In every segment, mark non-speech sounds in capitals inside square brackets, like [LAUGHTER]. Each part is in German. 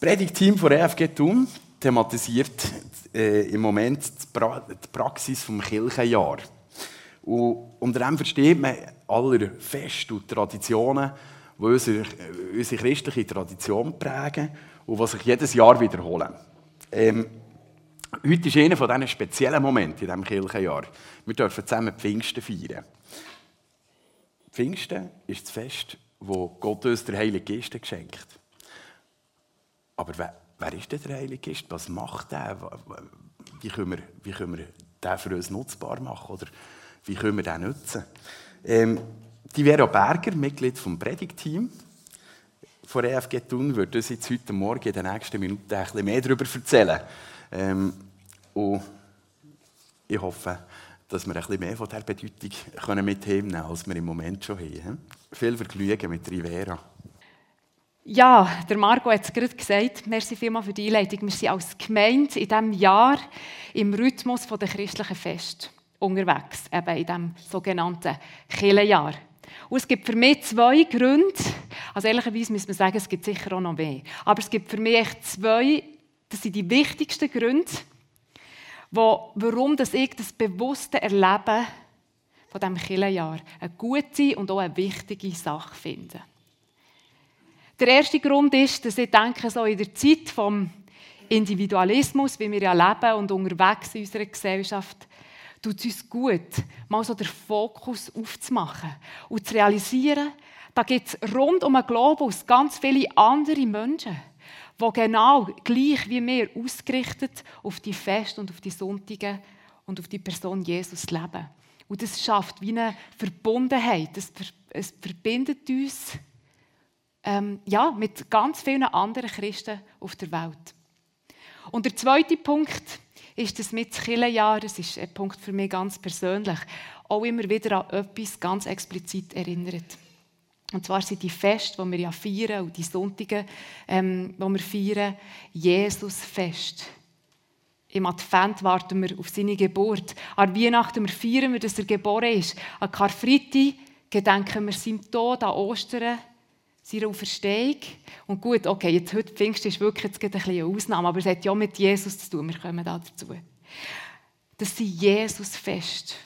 Predigteam von EFG Thun thematisiert äh, im Moment die, pra die Praxis des Kirchenjahr. Und unter dem versteht man alle Feste und Traditionen, die unsere, unsere christliche Tradition prägen und die sich jedes Jahr wiederholen. Ähm, heute ist einer von diesen speziellen Momenten in diesem Kirchenjahr. Wir dürfen zusammen Pfingsten feiern. Pfingsten ist das Fest, wo Gott uns der Heilige Geist geschenkt Aber wer, wer ist denn der Heilige Geist? Was macht er? Wie können, wir, wie wir den für uns nutzbar machen? Oder wie können wir den nutzen? Ähm, die Vera Berger, Mitglied des Predigteam von EFG Thun, wird uns jetzt heute Morgen in den nächsten Minuten ein bisschen mehr darüber erzählen. Ähm, und ich hoffe, dass wir ein bisschen mehr von dieser Bedeutung mitnehmen können, als wir im Moment schon haben. Viel Vergnügen mit Rivera. Ja, der Marco hat es gerade gesagt. Merci vielmals für die Einleitung. Wir sind als Gemeinde in diesem Jahr im Rhythmus der christlichen Fest unterwegs, eben in diesem sogenannten Kirchenjahr. Und es gibt für mich zwei Gründe, also ehrlicherweise muss man sagen, es gibt sicher auch noch mehr, aber es gibt für mich echt zwei, das sind die wichtigsten Gründe, wo, warum dass ich das bewusste Erleben von diesem Kirchenjahr eine gute und auch eine wichtige Sache finde. Der erste Grund ist, dass ich denke, so in der Zeit vom Individualismus, wie wir ja leben und unterwegs in unserer Gesellschaft, tut es uns gut, mal so den Fokus aufzumachen und zu realisieren, da gibt es rund um den Globus ganz viele andere Menschen, die genau gleich wie wir ausgerichtet auf die Fest und auf die Sonntage und auf die Person Jesus leben. Und das schafft wie eine Verbundenheit. Es, verbindet uns ähm, ja, mit ganz vielen anderen Christen auf der Welt. Und der zweite Punkt ist das mit Killenjahr, das ist ein Punkt für mich ganz persönlich, auch immer wieder an etwas ganz explizit erinnert. Und zwar sind die Feste, die wir ja feiern, und die Sonntage, ähm, die wir feiern, Jesus-Fest. Im Advent warten wir auf seine Geburt. An Weihnachten feiern wir, dass er geboren ist. An Karfreitag gedenken wir seinem Tod, an Ostern, seiner Auferstehung. Und gut, okay, jetzt heute Pfingsten ist wirklich jetzt ein bisschen eine Ausnahme, aber es hat ja mit Jesus zu tun. Wir kommen da dazu. Das sind Jesus-Fest.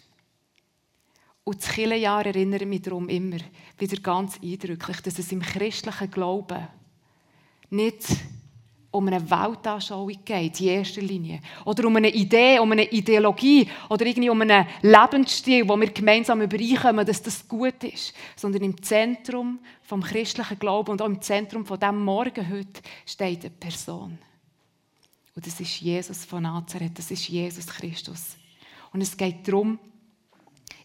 Und das Kirchenjahr erinnert mich darum immer wieder ganz eindrücklich, dass es im christlichen Glauben nicht um eine Weltanschauung geht, in erster Linie. Oder um eine Idee, um eine Ideologie oder irgendwie um einen Lebensstil, wo wir gemeinsam übereinkommen, dass das gut ist. Sondern im Zentrum vom christlichen Glauben und auch im Zentrum von dem Morgen heute steht eine Person. Und das ist Jesus von Nazareth, das ist Jesus Christus. Und es geht darum,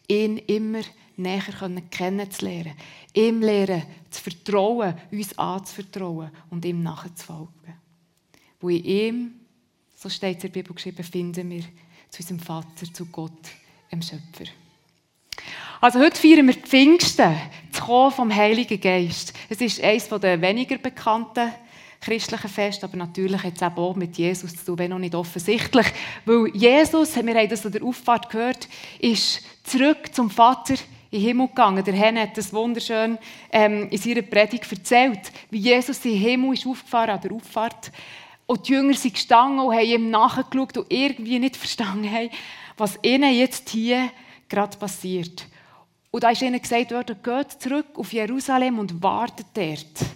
ihn immer näher kennenzulernen, ihm lernen zu vertrauen, uns anzuvertrauen und ihm nachzufolgen. Wo in ihm, so steht es in der Bibel geschrieben, finden wir zu unserem Vater, zu Gott, dem Schöpfer. Also heute feiern wir Pfingsten, das Kommen vom Heiligen Geist. Es ist eines der weniger bekannten christlichen Fest, aber natürlich hat es auch mit Jesus zu tun, wenn auch nicht offensichtlich. Weil Jesus, wir haben das an der Auffahrt gehört, ist zurück zum Vater in den Himmel gegangen. Der Herr hat das wunderschön ähm, in seiner Predigt erzählt, wie Jesus in den Himmel ist aufgefahren an der Auffahrt. Und die Jünger sind gestanden und haben ihm nachgeschaut und irgendwie nicht verstanden haben, was ihnen jetzt hier gerade passiert. Und da ist ihnen gesagt worden, geht zurück auf Jerusalem und wartet dort,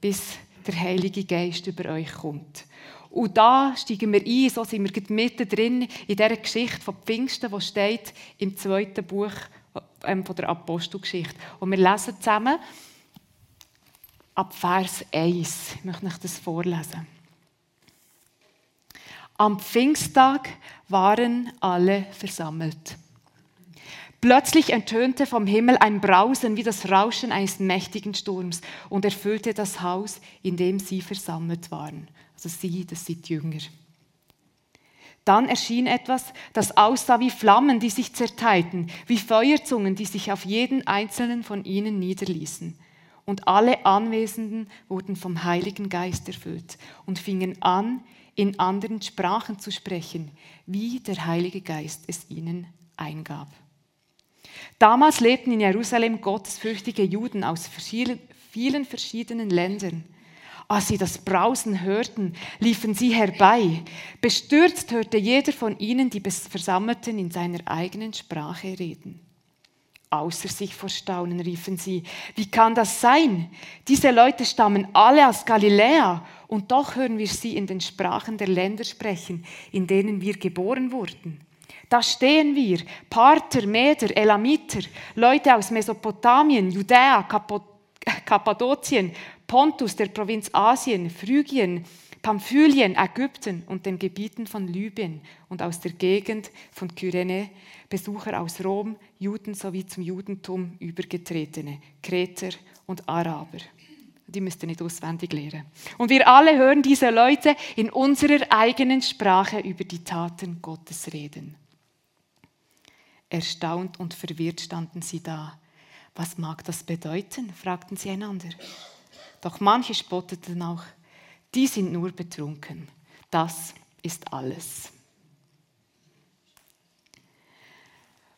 bis der Heilige Geist über euch kommt. Und da steigen wir ein, so sind wir mitten drin in dieser Geschichte von Pfingsten, die steht im zweiten Buch ähm, von der Apostelgeschichte. Und wir lesen zusammen ab Vers 1. Ich möchte euch das vorlesen. Am Pfingsttag waren alle versammelt. Plötzlich ertönte vom Himmel ein Brausen wie das Rauschen eines mächtigen Sturms und erfüllte das Haus, in dem sie versammelt waren. Also sie, das sind Jünger. Dann erschien etwas, das aussah wie Flammen, die sich zerteilten, wie Feuerzungen, die sich auf jeden einzelnen von ihnen niederließen. Und alle Anwesenden wurden vom Heiligen Geist erfüllt und fingen an, in anderen Sprachen zu sprechen, wie der Heilige Geist es ihnen eingab. Damals lebten in Jerusalem gottesfürchtige Juden aus vielen verschiedenen Ländern. Als sie das Brausen hörten, liefen sie herbei. Bestürzt hörte jeder von ihnen die Versammelten in seiner eigenen Sprache reden. Außer sich vor Staunen riefen sie, wie kann das sein? Diese Leute stammen alle aus Galiläa und doch hören wir sie in den Sprachen der Länder sprechen, in denen wir geboren wurden. Da stehen wir, Parther, Meder, Elamiter, Leute aus Mesopotamien, Judäa, Kappadokien, Pontus, der Provinz Asien, Phrygien, Pamphylien, Ägypten und den Gebieten von Libyen und aus der Gegend von Kyrene, Besucher aus Rom, Juden sowie zum Judentum übergetretene, Kreter und Araber. Die müsst ihr nicht auswendig lernen. Und wir alle hören diese Leute in unserer eigenen Sprache über die Taten Gottes reden. Erstaunt und verwirrt standen sie da. Was mag das bedeuten? fragten sie einander. Doch manche spotteten auch, die sind nur betrunken. Das ist alles.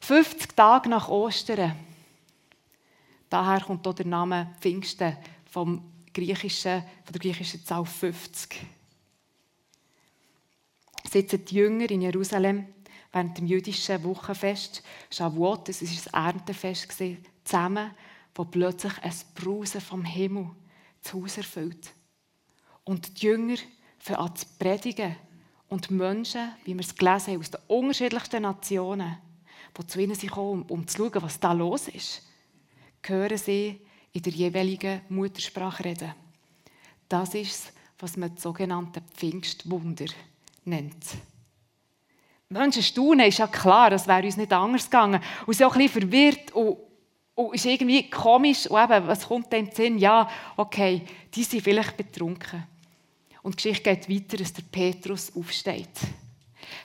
50 Tage nach Ostern, daher kommt auch der Name Pfingsten vom griechischen, von der griechischen Zahl 50. Sitzen die Jünger in Jerusalem während dem jüdischen Wochenfest, Shavuot, das war das Erntefest, zusammen, wo plötzlich ein Brausen vom Himmel das Haus erfüllt. Und die Jünger fangen an zu predigen. Und Menschen, wie wir es gelesen haben, aus den unterschiedlichsten Nationen, die zu ihnen kommen, um zu schauen, was da los ist, hören sie in der jeweiligen Muttersprache reden. Das ist es, was man das sogenannte Pfingstwunder nennt. Menschen staunen, ist ja klar, das wäre uns nicht anders gegangen. Und sind auch ein bisschen verwirrt und und ist irgendwie komisch. Und eben, was kommt dem in Sinn? Ja, okay, die sind vielleicht betrunken. Und die Geschichte geht weiter, dass der Petrus aufsteht.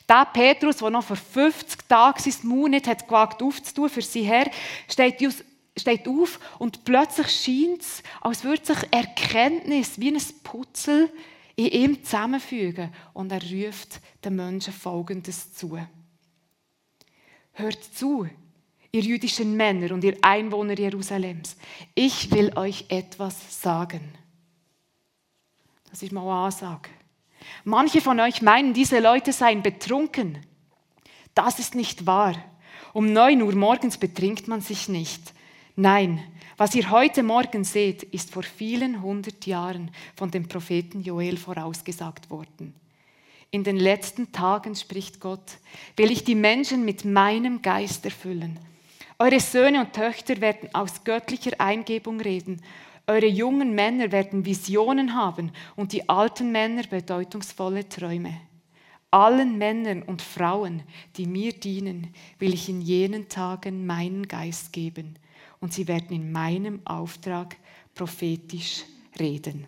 Der Petrus, der noch vor 50 Tagen sein Mund nicht hat gewagt aufzutun für sie her, steht, steht auf und plötzlich scheint es, als würde sich Erkenntnis wie ein Putzel in ihm zusammenfügen. Und er ruft den Menschen Folgendes zu. Hört zu, ihr jüdischen Männer und ihr Einwohner Jerusalems, ich will euch etwas sagen. Das ist mal eine Ansage. Manche von euch meinen, diese Leute seien betrunken. Das ist nicht wahr. Um neun Uhr morgens betrinkt man sich nicht. Nein, was ihr heute Morgen seht, ist vor vielen hundert Jahren von dem Propheten Joel vorausgesagt worden. In den letzten Tagen, spricht Gott, will ich die Menschen mit meinem Geist erfüllen eure Söhne und Töchter werden aus göttlicher Eingebung reden. Eure jungen Männer werden Visionen haben und die alten Männer bedeutungsvolle Träume. Allen Männern und Frauen, die mir dienen, will ich in jenen Tagen meinen Geist geben und sie werden in meinem Auftrag prophetisch reden.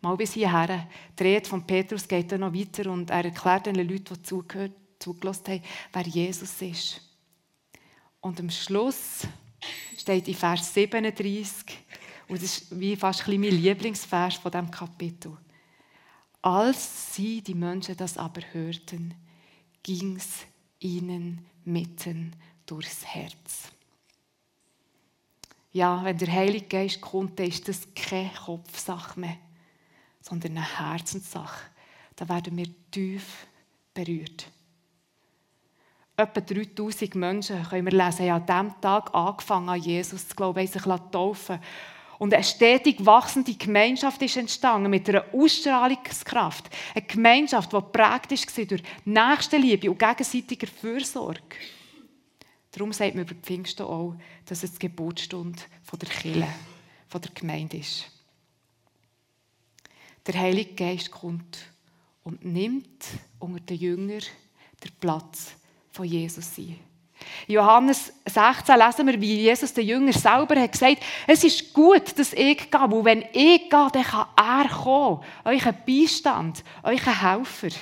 Mal bis hierher. Die Rede von Petrus geht dann noch weiter und er erklärt den Leuten, die zugehört zugelassen haben, wer Jesus ist. Und am Schluss steht in Vers 37, und das ist wie fast ein mein Lieblingsvers von diesem Kapitel. Als sie, die Menschen, das aber hörten, ging es ihnen mitten durchs Herz. Ja, wenn der Heilige Geist kommt, dann ist das keine Kopfsache mehr, sondern eine Herzenssache. Da werden wir tief berührt. Etwa 3000 Menschen, können wir lesen, haben an diesem Tag angefangen, an Jesus zu glauben, sich taufen und eine stetig wachsende Gemeinschaft ist entstanden mit einer Ausstrahlungskraft. Eine Gemeinschaft, die geprägt war durch Nächstenliebe und gegenseitiger Fürsorge. Darum sagt man über Pfingsten auch, dass es die Geburtsstunde der Kirche, der Gemeinde ist. Der Heilige Geist kommt und nimmt unter den Jüngern den Platz von Jesus sein. In Johannes 16 lesen wir, wie Jesus den Jünger selber hat gesagt es ist gut, dass ich gehe, weil wenn ich gehe, dann kann er kommen, euch ein Beistand, euch ein Helfer.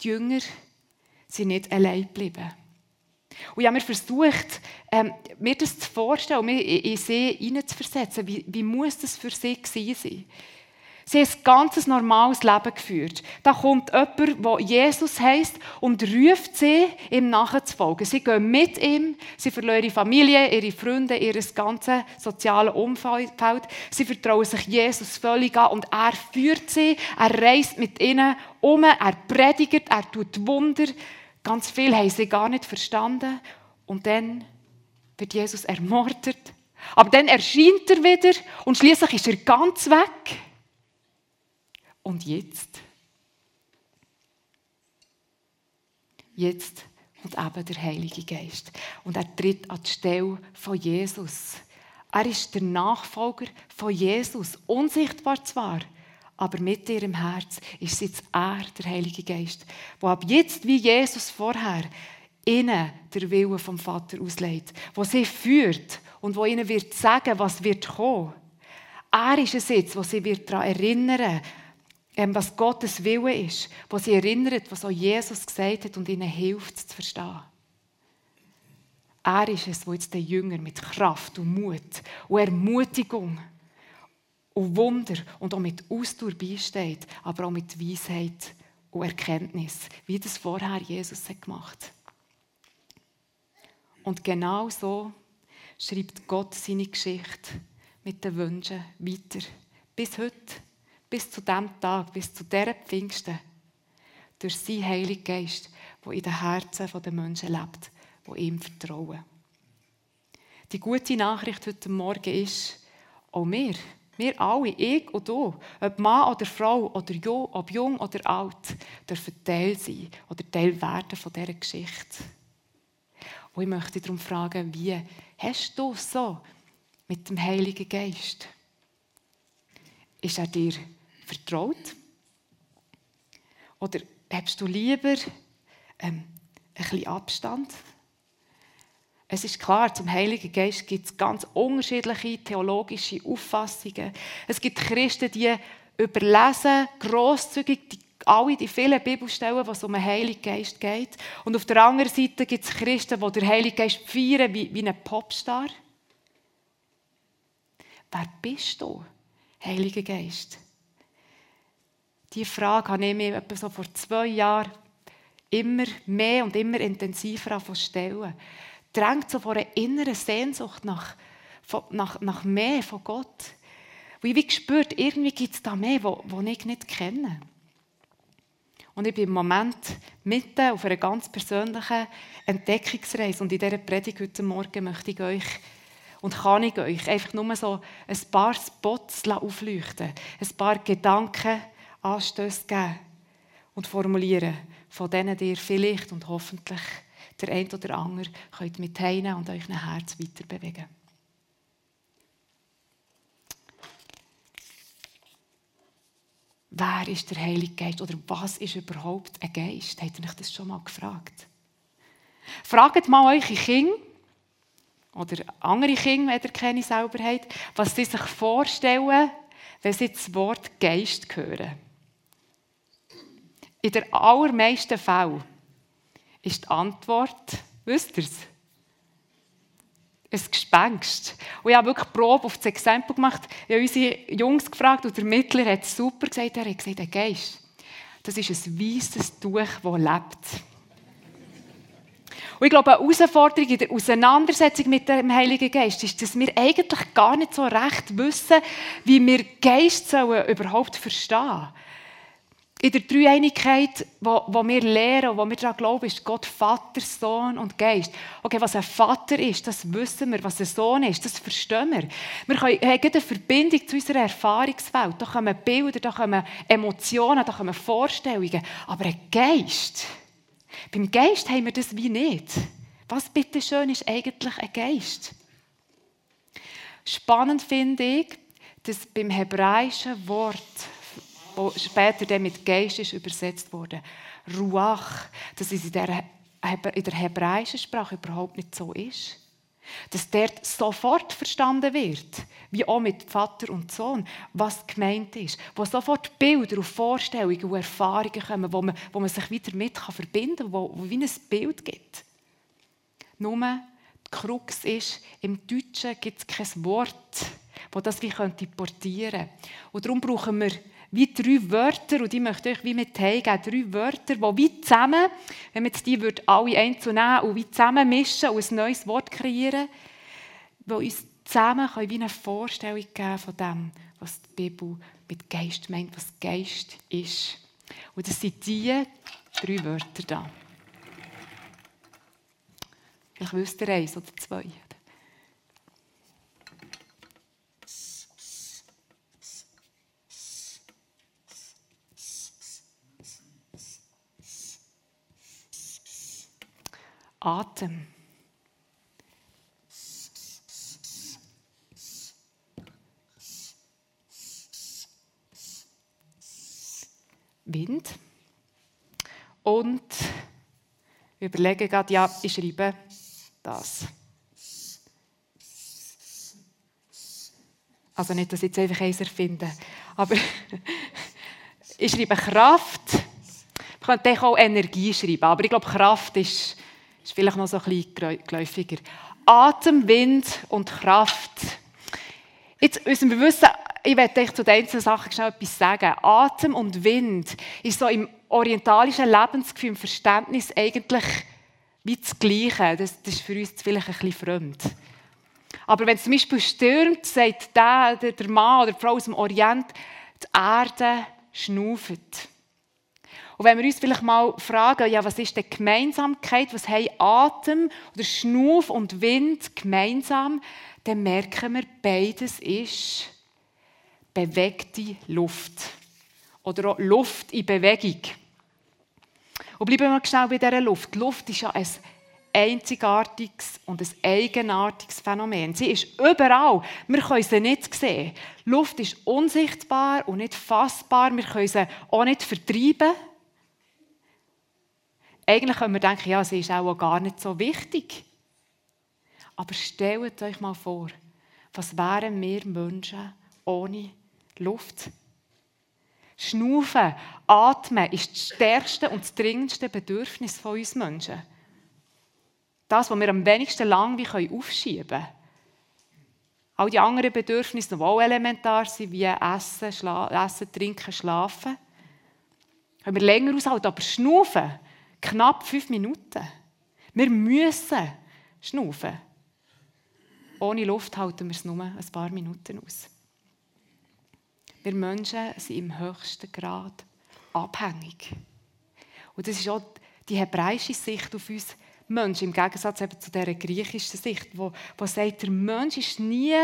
Die Jünger sind nicht allein geblieben. Und ich habe mir versucht, ähm, mir das zu vorstellen, mir in sie hineinzuversetzen. Wie, wie muss das für sie gewesen sein? Sie haben ein ganz normales Leben geführt. Da kommt jemand, der Jesus heisst, und ruft sie, ihm nachzufolgen. Sie gehen mit ihm, sie verlieren ihre Familie, ihre Freunde, ihr ganzes soziales Umfeld. Sie vertrauen sich Jesus völlig an und er führt sie, er reist mit ihnen um, er predigt, er tut Wunder. Ganz viel haben sie gar nicht verstanden. Und dann wird Jesus ermordet. Aber dann erscheint er wieder und schließlich ist er ganz weg. Und jetzt? Jetzt kommt eben der Heilige Geist. Und er tritt an die Stelle von Jesus. Er ist der Nachfolger von Jesus. Unsichtbar zwar, aber mit ihrem Herz ist jetzt er, der Heilige Geist, wo ab jetzt wie Jesus vorher ihnen der Wille vom Vater auslegt, wo sie führt und wo ihnen wird sagen, was wird kommen. Er ist es jetzt, wo sie wird daran erinnern, ähm, was Gottes Wille ist, wo sie erinnert, was auch Jesus gesagt hat und ihnen hilft, es zu verstehen. Er ist es, wo jetzt den Jünger mit Kraft und Mut und Ermutigung und Wunder und auch mit Ausdauer beisteht, aber auch mit Weisheit und Erkenntnis, wie das vorher Jesus hat gemacht Und genau so schreibt Gott seine Geschichte mit den Wünschen weiter. Bis heute bis zu dem Tag, bis zu dieser Pfingsten, durch seinen Heiligen Geist, der in den Herzen der Menschen lebt, die ihm vertrauen. Die gute Nachricht heute Morgen ist, auch wir, wir alle, ich und du, ob Mann oder Frau, oder jung, ob jung oder alt, dürfen Teil sein oder Teil werden von dieser Geschichte. Und ich möchte darum fragen, wie hast du es so mit dem Heiligen Geist? Ist er dir vertraut? Oder hast du lieber ähm, ein bisschen Abstand? Es ist klar, zum Heiligen Geist gibt es ganz unterschiedliche theologische Auffassungen. Es gibt Christen, die überlesen grosszügig die, alle die vielen Bibelstellen, was um den Heiligen Geist geht. Und auf der anderen Seite gibt es Christen, die den Heiligen Geist feiern wie, wie ein Popstar. Wer bist du, Heiliger Geist? Diese Frage habe ich mir etwa so vor zwei Jahren immer mehr und immer intensiver stellen. Drängt so vor einer inneren Sehnsucht nach, nach, nach mehr von Gott. Wo ich wie gespürt, irgendwie gibt es da mehr, wo, wo ich nicht kenne. Und ich bin im Moment mitten auf einer ganz persönlichen Entdeckungsreise. Und in dieser Predigt heute Morgen möchte ich euch und kann ich euch einfach nur so ein paar Spots aufleuchten, ein paar Gedanken Anstöße geben und formulieren, von denen ihr vielleicht und hoffentlich der ein oder andere könnt mit heine und euch ein Herz weiter bewegen. Wer ist der Heilige Geist oder was ist überhaupt ein Geist? Habt ihr euch das schon mal gefragt? Fragt mal eure Kinder oder andere Kinder, wenn ihr keine selber habt, was sie sich vorstellen, wenn sie das Wort Geist hören. In den allermeisten Fällen ist die Antwort, wisst ihr es? Ein Gespenst. Und ich habe wirklich Probe auf das Exempel gemacht. Ich habe unsere Jungs gefragt und der Mittler hat es super gesagt. Er hat gesagt, der Geist, das ist ein weißes Tuch, das lebt. Und ich glaube, eine Herausforderung in der Auseinandersetzung mit dem Heiligen Geist ist, dass wir eigentlich gar nicht so recht wissen, wie wir Geist überhaupt verstehen sollen in der Dreieinigkeit, wo, wo wir lehren, wo wir daran glauben, ist Gott Vater, Sohn und Geist. Okay, was ein Vater ist, das wissen wir. Was ein Sohn ist, das verstehen wir. Wir haben eine Verbindung zu unserer Erfahrungswelt. Da kommen Bilder, da kommen Emotionen, da kommen Vorstellungen. Aber ein Geist, beim Geist haben wir das wie nicht. Was bitte schön ist eigentlich ein Geist? Spannend finde ich, dass beim hebräischen Wort später dann mit Geist ist übersetzt wurde. Ruach, dass es in der, in der hebräischen Sprache überhaupt nicht so ist. Dass dort sofort verstanden wird, wie auch mit Vater und Sohn, was gemeint ist. Wo sofort Bilder und Vorstellungen und Erfahrungen kommen, wo man, wo man sich wieder mit kann verbinden kann, wo, wo wie ein Bild gibt. Nur die Krux ist, im Deutschen gibt es kein Wort, wo das wie könnte portieren. Und darum brauchen wir wie drei Wörter, und die möchte ich euch wie mit heimgeben, drei Wörter, die wie zusammen, wenn jetzt die würde alle einzeln nehmen und wie zusammen mischen und ein neues Wort kreieren, die uns zusammen wie eine Vorstellung geben von dem, was die Bibel mit Geist meint, was Geist ist. Und das sind diese drei Wörter da. Wisst ihr eins oder zwei. Atem. Wind. Und überlege gerade, ja, ich schreibe das. Also nicht, dass ich jetzt einfach eins erfinde, aber [LAUGHS] ich schreibe Kraft. Ich könnte auch Energie schreiben, aber ich glaube, Kraft ist, ist vielleicht noch so ein bisschen geläufiger. Atem, Wind und Kraft. Jetzt müssen wir wissen, ich werde euch zu den einzelnen Sachen schnell etwas sagen. Atem und Wind ist so im orientalischen Lebensgefühl, im Verständnis eigentlich wie das Gleiche. Das, das ist für uns vielleicht ein bisschen fremd. Aber wenn es zum Beispiel stürmt, sagt der, der Mann oder die Frau aus dem Orient, die Erde schnauft. Und wenn wir uns vielleicht mal fragen, ja, was ist die Gemeinsamkeit, was haben Atem oder Schnuff und Wind gemeinsam, dann merken wir, beides ist bewegte Luft. Oder auch Luft in Bewegung. Und bleiben wir schnell bei dieser Luft. Die Luft ist ja ein einzigartiges und ein eigenartiges Phänomen. Sie ist überall. Wir können sie nicht sehen. Luft ist unsichtbar und nicht fassbar. Wir können sie auch nicht vertreiben. Eigentlich können wir denken, ja, sie ist auch gar nicht so wichtig. Aber stellt euch mal vor, was wären wir Menschen ohne Luft? Schnaufen, atmen ist das stärkste und das dringendste Bedürfnis von uns Menschen. Das, was wir am wenigsten lang wie aufschieben können. All die anderen Bedürfnisse, die auch elementar sind, wie Essen, Essen Trinken, Schlafen, können wir länger aushalten. Aber Schnaufen, knapp fünf Minuten. Wir müssen schnaufen. Ohne Luft halten wir es nur ein paar Minuten aus. Wir Menschen sind im höchsten Grad abhängig. Und das ist auch die hebräische Sicht auf uns Menschen, im Gegensatz eben zu der griechischen Sicht, wo, wo sagt, der Mensch ist nie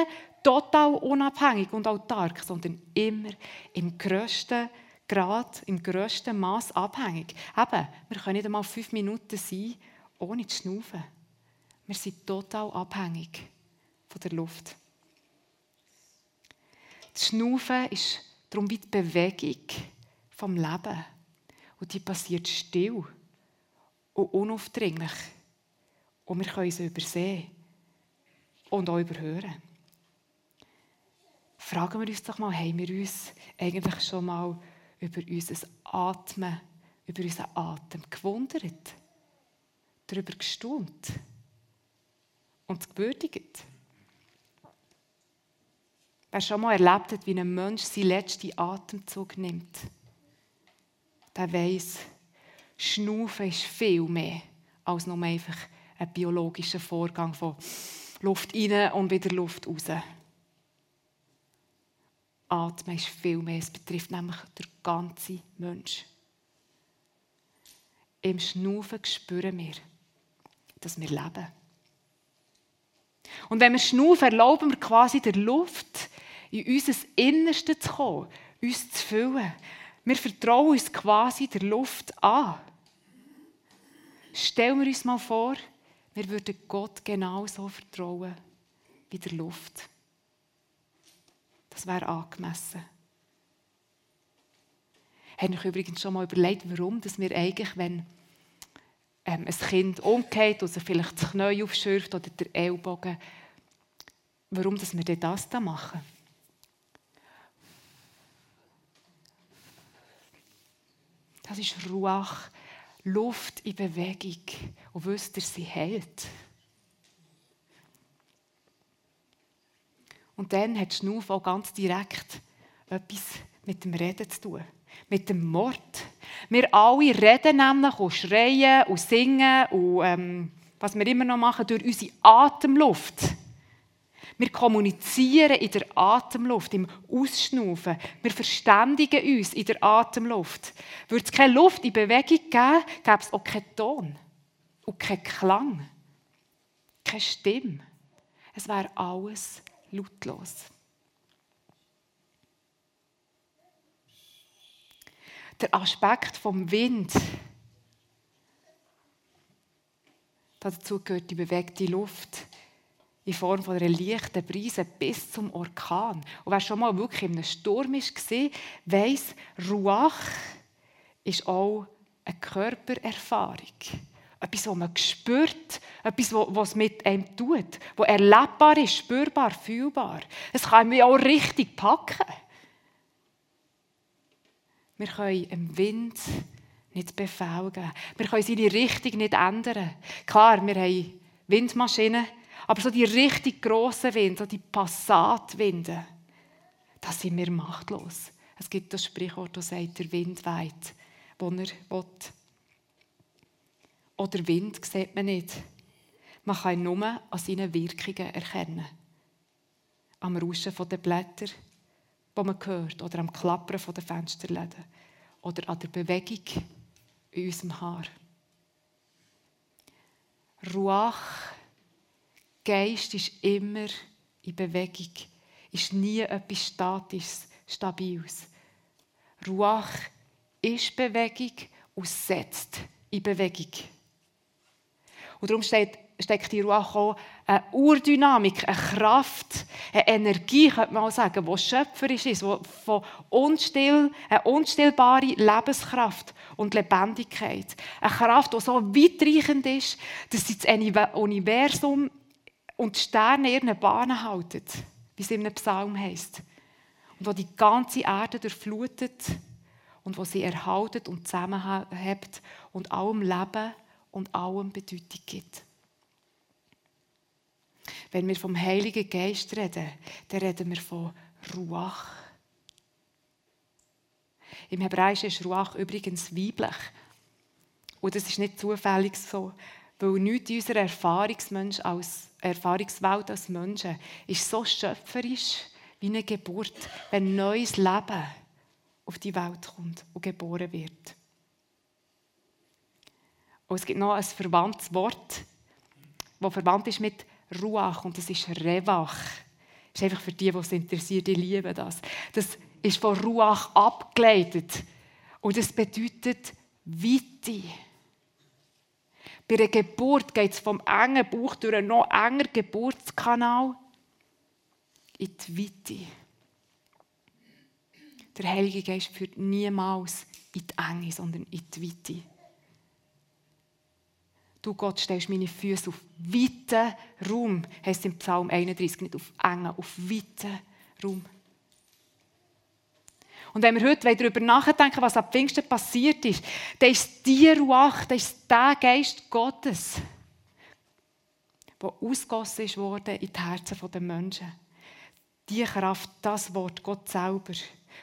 total unabhängig und autark, sondern immer im grössten Grad, im grössten Maß abhängig. Eben, wir können nicht einmal fünf Minuten sein, ohne zu schnaufen. Wir sind total abhängig von der Luft. Das Schnaufen ist darum wie die Bewegung vom Leben. Und die passiert still und unaufdringlich. Und wir können sie übersehen und auch überhören. Fragen wir uns doch mal, haben wir uns eigentlich schon mal über unser Atmen, über unseren Atem gewundert? Darüber gestaunt und gewürdigt? Wer schon mal erlebt hat, wie ein Mensch seinen letzten Atemzug nimmt, der weiß, Schnaufen ist viel mehr als nur einfach ein biologischer Vorgang von Luft rein und wieder Luft raus. Atmen ist viel mehr. Es betrifft nämlich den ganzen Mensch. Im Schnaufen spüren wir, dass wir leben. Und wenn wir schnaufen, erlauben wir quasi der Luft, in unser Innerste zu kommen, uns zu füllen. Wir vertrauen uns quasi der Luft an. Stellen wir uns mal vor, wir würden Gott genauso vertrauen wie der Luft. Das wäre angemessen. Habe ich übrigens schon mal überlegt, warum dass wir eigentlich, wenn ähm, ein Kind umgeht oder vielleicht das Knie aufschürft oder der Ellbogen, warum dass wir das da machen? Das ist Ruach, Luft in Bewegung. Und wisst ihr, sie hält. Und dann hat Schnuff auch ganz direkt etwas mit dem Reden zu tun. Mit dem Mord. Wir alle reden nämlich und schreien und singen und ähm, was wir immer noch machen, durch unsere Atemluft. Wir kommunizieren in der Atemluft, im Ausschnaufen. Wir verständigen uns in der Atemluft. Würde es keine Luft in Bewegung geben, gäbe es auch keinen Ton und keinen Klang, keine Stimme. Es wäre alles lautlos. Der Aspekt vom Wind. Dazu gehört die bewegte Luft in Form von einer leichten Brise bis zum Orkan. Und wer schon mal wirklich in einem Sturm war, weiss, Ruach ist auch eine Körpererfahrung. Etwas, was man spürt, etwas, was mit einem tut, was erlebbar ist, spürbar, fühlbar. Es kann mich auch richtig packen. Wir können im Wind nicht Befehl. Wir können seine Richtung nicht ändern. Klar, wir haben Windmaschinen, aber so die richtig grossen Winde, so die Passatwinde, da sind wir machtlos. Es gibt das Sprichwort, das sagt, der Wind weht, wo er will. Oder Wind sieht man nicht. Man kann ihn nur an seinen Wirkungen erkennen. Am Rauschen der Blätter, die man hört, oder am Klappern der Fensterläden, oder an der Bewegung in unserem Haar. Ruach Geist ist immer in Bewegung, ist nie etwas Statisches, Stabiles. Ruach ist Bewegung und setzt in Bewegung. Und darum steht, steckt in Ruach auch eine Urdynamik, eine Kraft, eine Energie, könnte man auch sagen, die schöpferisch ist, die von unstill, eine unstillbare Lebenskraft und Lebendigkeit. Eine Kraft, die so weitreichend ist, dass sie das Universum und die Sterne in ihren Bahnen halten, wie es in einem Psalm heißt. Und wo die ganze Erde durchflutet und wo sie erhaltet und zusammenhält und allem Leben und allem Bedeutung gibt. Wenn wir vom Heiligen Geist reden, dann reden wir von Ruach. Im Hebräischen ist Ruach übrigens weiblich. Und das ist nicht zufällig so, weil nichts in unserer Erfahrungsmensch als, Erfahrungswelt als Menschen ist so schöpferisch wie eine Geburt, wenn neues Leben auf die Welt kommt und geboren wird. Und es gibt noch ein verwandtes Wort, das verwandt ist mit Ruach und das ist Rewach. Das ist einfach für die, die es interessiert, die lieben das. Das ist von Ruach abgeleitet und das bedeutet Weite. Bei der Geburt geht es vom engen Bauch durch einen noch enger Geburtskanal in die Weite. Der Heilige Geist führt niemals in die Enge, sondern in die Weite. Du Gott stellst meine Füße auf weiten Raum, heißt im Psalm 31, nicht auf engen, auf weiten Raum. Und wenn wir heute darüber nachdenken, was ab Pfingsten passiert ist, dann ist die Ruach, dann ist der Geist Gottes, der ausgossen worden in die Herzen der Menschen. Die Kraft, das Wort, Gott selber,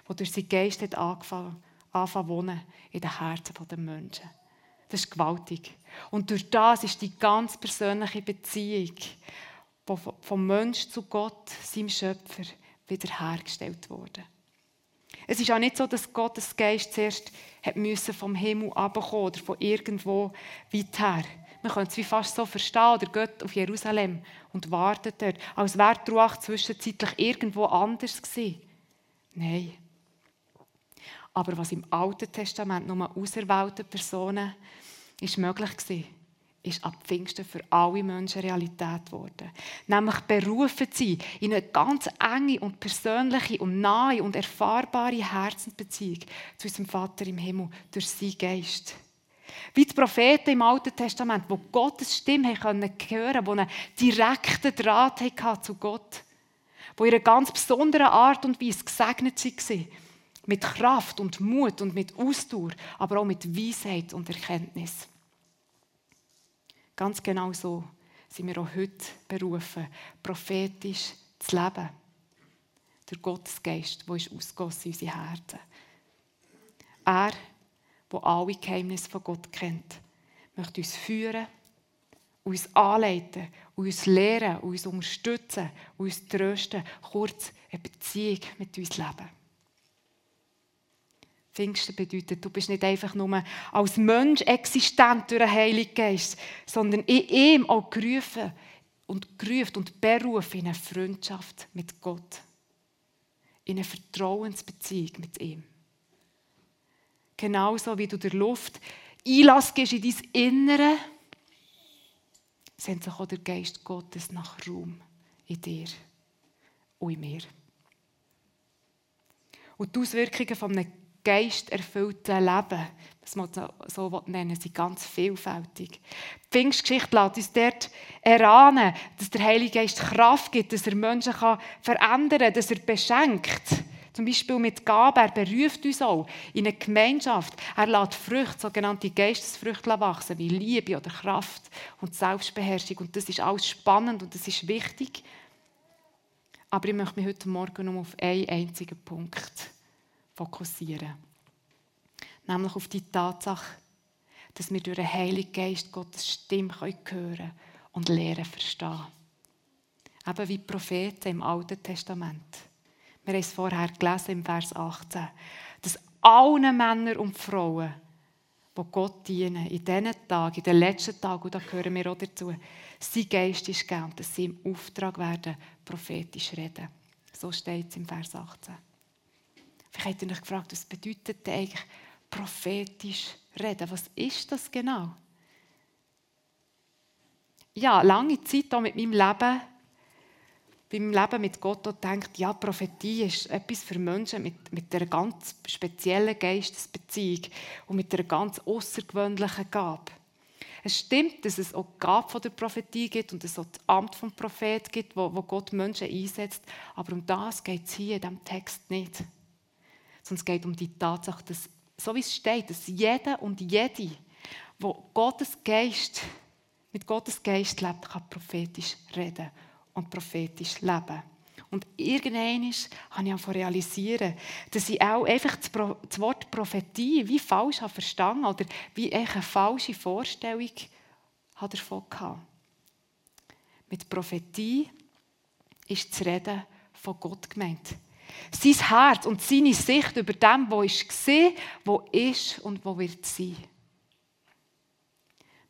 das durch seinen Geist hat angefangen, angefangen wohnen in den Herzen der Menschen. Das ist gewaltig. Und durch das ist die ganz persönliche Beziehung vom Mensch zu Gott, seinem Schöpfer, wiederhergestellt worden. Es ist auch nicht so, dass Gottes Geist zuerst hat müssen vom Himmel abkommen oder von irgendwo weit her. Man könnte es wie fast so verstehen, oder geht auf Jerusalem und wartet dort, als wäre die Ruach zwischenzeitlich irgendwo anders gewesen. Nein. Aber was im Alten Testament nur auserwählten Personen ist möglich war, ist ab Pfingsten für alle Menschen Realität geworden. Nämlich berufen sie in eine ganz enge und persönliche und nahe und erfahrbare Herzensbeziehung zu unserem Vater im Himmel durch seinen Geist. Wie die Propheten im Alten Testament, wo Gottes Stimme hören konnten, die einen direkten Draht hatten zu Gott, wo in einer ganz besonderen Art und Weise gesegnet waren. Mit Kraft und Mut und mit Ausdauer, aber auch mit Weisheit und Erkenntnis. Ganz genau so sind wir auch heute berufen, prophetisch zu leben. Der Gottesgeist, der ist ausgossen in unsere Herzen. Er, der alle Geheimnisse von Gott kennt, möchte uns führen, uns anleiten, uns lehren, uns unterstützen, uns trösten, kurz eine Beziehung mit uns leben. Pfingsten bedeutet, du bist nicht einfach nur als Mensch existent durch den Heiligen Geist, sondern in ihm auch gerufen und gerufen und berufen in eine Freundschaft mit Gott. In eine Vertrauensbeziehung mit ihm. Genauso wie du der Luft Einlass gibst in dein Innere, sendet sich auch der Geist Gottes nach Raum in dir und in mir. Und die Auswirkungen von einem geisterfüllten Leben, das man so nennen sind ganz vielfältig. Die Pfingstgeschichte lässt uns dort erahnen, dass der Heilige Geist Kraft gibt, dass er Menschen verändern kann, dass er beschenkt. Zum Beispiel mit Gaben, er beruft uns auch in eine Gemeinschaft. Er lässt Früchte, sogenannte Geistesfrüchte wachsen, wie Liebe oder Kraft und Selbstbeherrschung. Und das ist alles spannend und das ist wichtig. Aber ich möchte mich heute Morgen nur auf einen einzigen Punkt fokussieren. Nämlich auf die Tatsache, dass wir durch den Heiligen Geist Gottes Stimme hören können und lernen verstehen. Eben wie Propheten im Alten Testament. Wir haben es vorher gelesen im Vers 18, dass alle Männer und Frauen, die Gott dienen, in diesen Tagen, in den letzten Tagen, und da gehören wir auch dazu, sein Geist ist gegeben, dass sie im Auftrag werden, prophetisch reden. So steht es im Vers 18. Vielleicht habt ihr euch gefragt, was bedeutet eigentlich prophetisch reden? Was ist das genau? Ja, lange Zeit auch mit meinem Leben, beim Leben mit Gott auch gedacht, ja, Prophetie ist etwas für Menschen mit, mit einer ganz speziellen Geistesbeziehung und mit einer ganz außergewöhnlichen Gabe. Es stimmt, dass es auch Gabe von der Prophetie gibt und es auch das Amt vom Prophet gibt, wo, wo Gott Menschen einsetzt. Aber um das geht es hier in diesem Text nicht sondern es geht um die Tatsache, dass, so wie es steht, dass jeder und jede, wo Gottes Geist, mit Gottes Geist lebt, kann prophetisch reden und prophetisch leben. Und irgendwann habe ich auch realisieren, dass ich auch einfach das Wort Prophetie wie falsch habe verstanden oder wie eine falsche Vorstellung davon hatte. Mit Prophetie ist das Reden von Gott gemeint sein Herz und seine Sicht über dem, wo ist gesehen, wo ist und wo wird sein.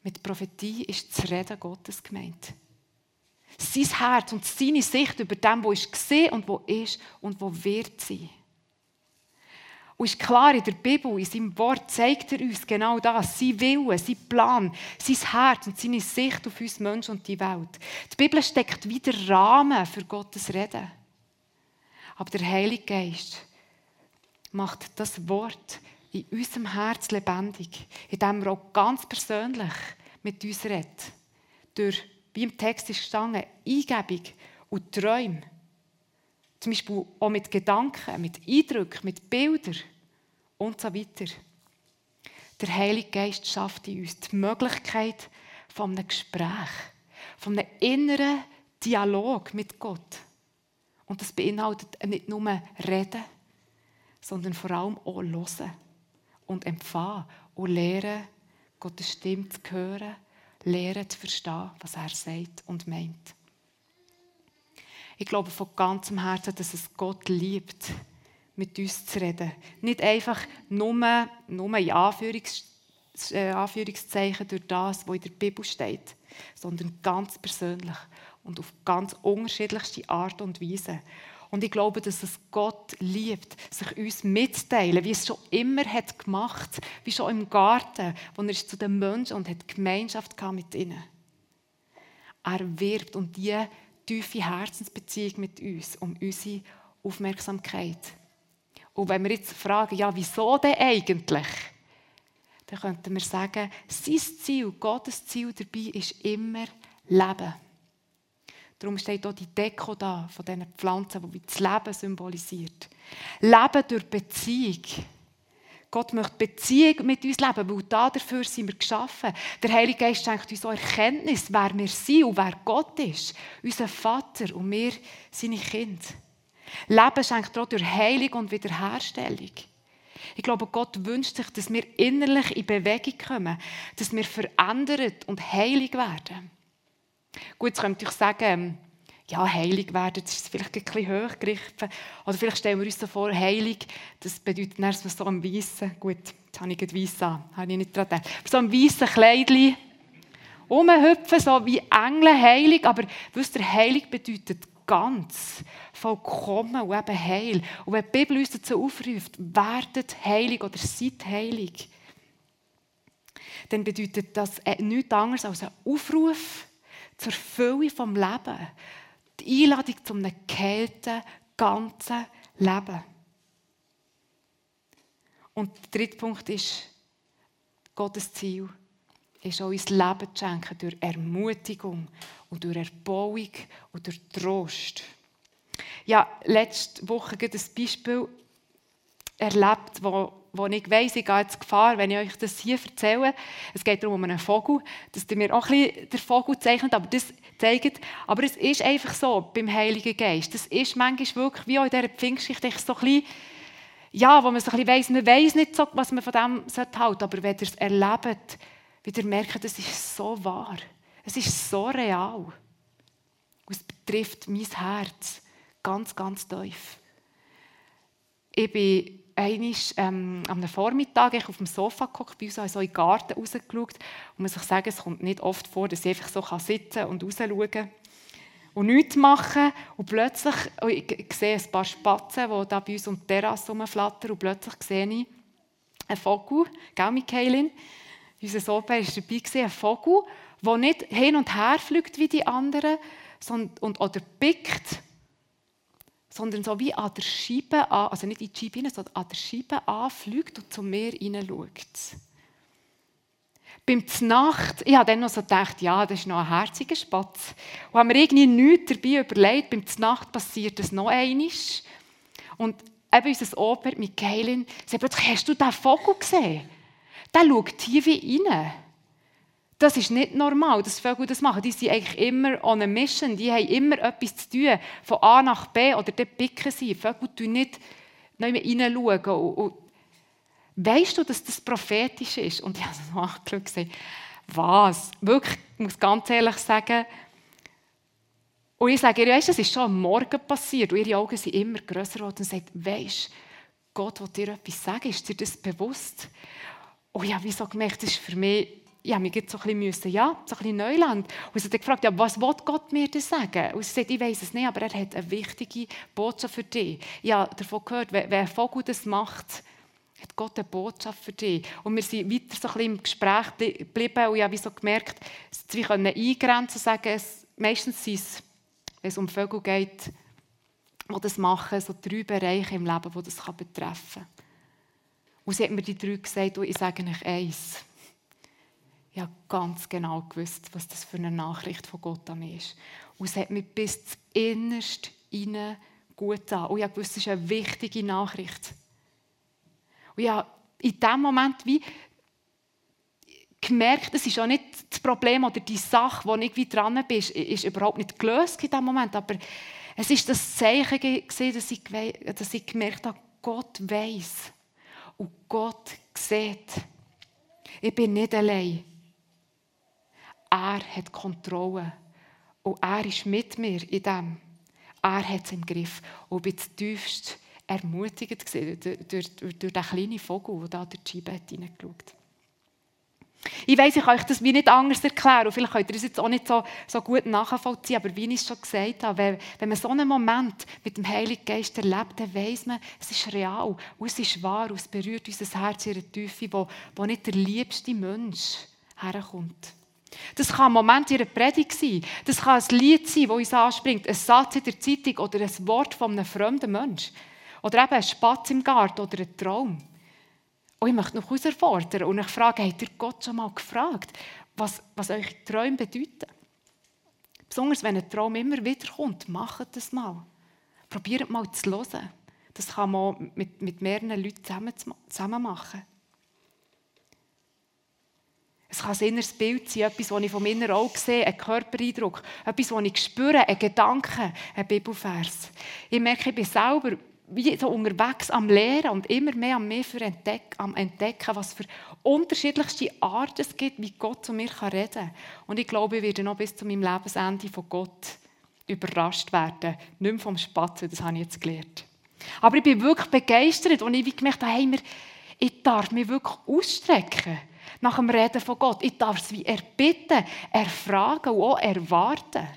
Mit Prophetie ist das Reden Gottes gemeint. Sein Herz und seine Sicht über dem, wo ist gesehen und wo ist und wo wird sein. Und ist klar, in der Bibel, in seinem Wort zeigt er uns genau das. Sein Wille, sein Plan, sein Herz und seine Sicht auf uns Menschen und die Welt. Die Bibel steckt wieder Rahmen für Gottes Reden. Aber der Heilige Geist macht das Wort in unserem Herz lebendig, indem er auch ganz persönlich mit uns redet. Durch, wie im Text ist gestanden, Eingebung und Träume. Zum Beispiel auch mit Gedanken, mit Eindrücken, mit Bildern und so weiter. Der Heilige Geist schafft in uns die Möglichkeit von einem Gespräch, von einem inneren Dialog mit Gott. Und das beinhaltet nicht nur reden, sondern vor allem auch hören und empfangen und lernen, Gottes Stimme zu hören, lernen zu verstehen, was er sagt und meint. Ich glaube von ganzem Herzen, dass es Gott liebt, mit uns zu reden. Nicht einfach nur, nur in Anführungs äh, Anführungszeichen durch das, was in der Bibel steht, sondern ganz persönlich und auf ganz unterschiedlichste Art und Weise. Und ich glaube, dass es Gott liebt, sich uns mitzuteilen, wie es schon immer hat gemacht, wie schon im Garten, wo er ist zu den Menschen und hat Gemeinschaft mit ihnen. Er wirbt um diese tiefe Herzensbeziehung mit uns, um unsere Aufmerksamkeit. Und wenn wir jetzt fragen, ja, wieso denn eigentlich? Dann könnten wir sagen, sein Ziel, Gottes Ziel dabei ist immer Leben. Darum steht auch die Deko da von diesen Pflanzen, die das Leben symbolisiert. Leben durch Beziehung. Gott möchte Beziehung mit uns leben, weil dafür sind wir geschaffen. Der Heilige Geist schenkt uns auch Erkenntnis, wer wir sind und wer Gott ist. Unser Vater und wir, seine Kinder. Leben schenkt auch durch Heilung und Wiederherstellung. Ich glaube, Gott wünscht sich, dass wir innerlich in Bewegung kommen, dass wir verändert und heilig werden. Gut, jetzt könnte ich sagen, ähm, ja, heilig werden, das ist vielleicht ein bisschen hochgegriffen. Oder vielleicht stellen wir uns so vor, heilig, das bedeutet erst so ein weißen, gut, jetzt habe ich gerade weiss an, habe ich nicht gedacht, so ein weißen Kleidchen, rumhüpfen, so wie Engel heilig, aber wisst ihr, heilig bedeutet ganz, vollkommen und eben heil. Und wenn die Bibel uns dazu aufruft, werdet heilig oder seid heilig, dann bedeutet das nichts anderes als ein Aufruf zur Fülle vom Leben. Die Einladung zu einem geheilten, ganzen Leben. Und der dritte Punkt ist Gottes Ziel ist auch uns Leben zu schenken durch Ermutigung und durch Erbauung und durch Trost. Ja, letzte Woche ein Beispiel erlebt, wo, wo ich weiss, ich gehe jetzt Gefahr, wenn ich euch das hier erzähle. Es geht darum um einen Vogel, dass mir auch ein bisschen der Vogel zeichnet, aber das zeigt, aber es ist einfach so beim Heiligen Geist. Das ist manchmal wirklich, wie auch in dieser Pfingstgeschichte, so ein bisschen, ja, wo man so ein weiss, man weiss nicht so, was man von dem halten sollte, aber wenn ihr es erlebt, wieder merken, das ist so wahr. Es ist so real. Und es betrifft mein Herz ganz, ganz tief. Ich bin einmal ähm, am Vormittag ich auf dem Sofa geguckt, bei uns in den Garten rausgeschaut. Und muss ich sagen, es kommt nicht oft vor, dass ich einfach so sitzen und rausschauen kann und nichts machen. Und plötzlich, oh, ich sehe ein paar Spatzen, die da bei uns um die Terrasse rumflattern. Und plötzlich sehe ich einen Vogel, gell, Michaelin? Unser Sohn war dabei, ein Vogel, der nicht hin und her fliegt wie die anderen sondern, und, oder pickt, sondern so wie an der Scheibe an, also nicht in die Scheibe hinein, sondern an der Scheibe anfliegt und zum Meer hineinschaut. Beim Nacht, ich habe dann noch so gedacht, ja, das ist noch ein herziger Spatz. Und haben mir irgendwie nichts dabei überlegt, beim Nacht passiert das noch einmal. Und eben unser Oper mit Kaelin sagt hast du diesen Vogel gesehen? der schaut tief rein. Das ist nicht normal, dass Vögel das machen. Die sind eigentlich immer on a mission. Die haben immer etwas zu tun. Von A nach B oder dort picken sie. Vögel schauen nicht hineinschauen. Und, und weißt du, dass das prophetisch ist? Und ich habe so nachgeschaut gesagt, was? Wirklich, ich muss ganz ehrlich sagen, und ich sage ihr, weißt, das ist schon am Morgen passiert. Und ihre Augen sind immer grösser geworden und sagt, weißt Gott will dir etwas sagen. Ist dir das bewusst? oh ja, wieso gemerkt, das ist für mich, ich habe mich so ein bisschen, ja, so ein bisschen Neuland. Und sie hat gefragt, ja, was will Gott mir das sagen? Und sie sagt, ich weiß es nicht, aber er hat eine wichtige Botschaft für dich. Ich habe davon gehört, wenn ein Vogel das macht, hat Gott eine Botschaft für dich. Und wir sind weiter so ein bisschen im Gespräch geblieben und ich habe so gemerkt, dass wir eingrenzen und sagen, meistens sind es, wenn es um Vögel geht, die das machen, so drei Bereiche im Leben, die das betreffen kann. Und sie hat mir die drei gesagt, und ich sage euch eins. Ich habe ganz genau gewusst, was das für eine Nachricht von Gott an mir ist. Und es hat mich bis ins Innerste hinein gut an. Und ich gewusst, das ist eine wichtige Nachricht. Und ich habe in dem Moment wie gemerkt, es ist auch nicht das Problem oder die Sache, wo ich wie dran bin, ist, überhaupt nicht gelöst in diesem Moment. Aber es ist das Zeichen gewesen, dass ich, dass ich gemerkt habe, Gott weiß. Und Gott sieht, ich bin nicht allein. Er hat Kontrolle. Und er ist mit mir in dem. Er hat es im Griff. Und ich bin tiefst ermutigt durch, durch, durch, durch den kleinen Vogel, der da durch die Scheibe hineingeschaut hat. Ich weiß, ich kann euch das wie nicht anders erklären und vielleicht könnt ihr das jetzt auch nicht so, so gut nachvollziehen, aber wie ich es schon gesagt habe, wenn, wenn man so einen Moment mit dem Heiligen Geist erlebt, dann weiß man, es ist real und es ist wahr und es berührt unser Herz in einer Tiefe, wo, wo nicht der liebste Mensch herkommt. Das kann ein Moment in einer Predigt sein. Das kann ein Lied sein, das uns anspringt, ein Satz in der Zeitung oder ein Wort von einem fremden Menschen. Oder eben ein Spatz im Garten oder ein Traum. Und ich möchte noch herausfordern und ich frage, habt ihr Gott schon mal gefragt, was, was eure Träume bedeuten? Besonders wenn ein Traum immer wieder kommt, macht das mal. Probiert mal zu hören. Das kann man mit, mit mehreren Leuten zusammen, zusammen machen. Es kann ein inneres Bild sein, etwas, das ich vom inneren Auge sehe, ein Körpereindruck, etwas, das ich spüre, ein Gedanke, ein Bibelvers. Ich merke, ich bin selber wie so unterwegs am Lehren und immer mehr am mehr für entdeck, am Entdecken, was für unterschiedlichste Arten es gibt, wie Gott zu mir reden kann. Und ich glaube, ich werde noch bis zu meinem Lebensende von Gott überrascht werden. Nicht mehr vom Spatzen, das habe ich jetzt gelernt. Aber ich bin wirklich begeistert und ich gemerkt habe, hey, ich darf mich wirklich ausstrecken nach dem Reden von Gott. Ich darf es wie erbitten, erfragen und auch erwarten.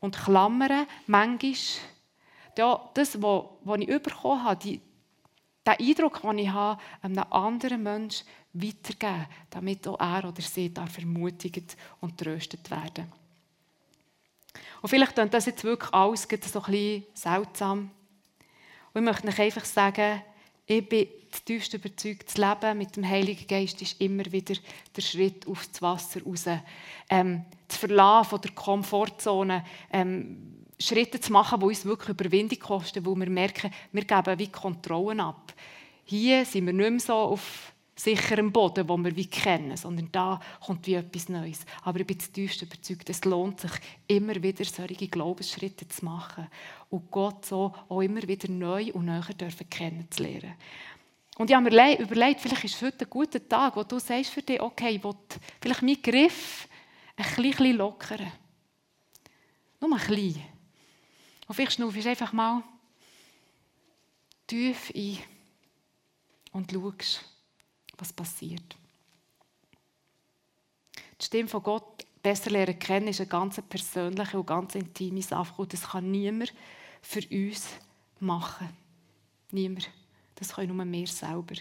Und Klammern, manchmal, das, was ich bekommen habe, die, den Eindruck, den ich habe, einem anderen Menschen weitergeben, damit auch er oder sie darf ermutigt und tröstet werden. Und vielleicht klingt das jetzt wirklich alles so ein bisschen seltsam. Und ich möchte euch einfach sagen, ich bin zutiefst überzeugt, das Leben mit dem Heiligen Geist ist immer wieder der Schritt aufs Wasser raus. Ähm, das Verlassen von der Komfortzone, ähm, Schritte zu machen, die uns wirklich Überwindung kosten, wo wir merken, wir geben wie Kontrollen ab. Hier sind wir nicht mehr so auf sicherem Boden, wo wir wie kennen, sondern da kommt wie etwas Neues. Aber ich bin zutiefst überzeugt, es lohnt sich, immer wieder solche Glaubensschritte zu machen und Gott so auch immer wieder neu und näher dürfen kennenzulernen. Und ich habe mir überlegt, vielleicht ist heute ein guter Tag, wo du sagst für dich, okay, ich will vielleicht meinen Griff ein bisschen lockern. Nur ein bisschen. Und vielleicht schnaufst einfach mal tief ein und schaust, was passiert. Die Stimme von Gott besser lernen kennen ist eine ganz persönliche und ganz intime Sache. Das kann niemand für uns machen. Niemand. Das können nur wir selber.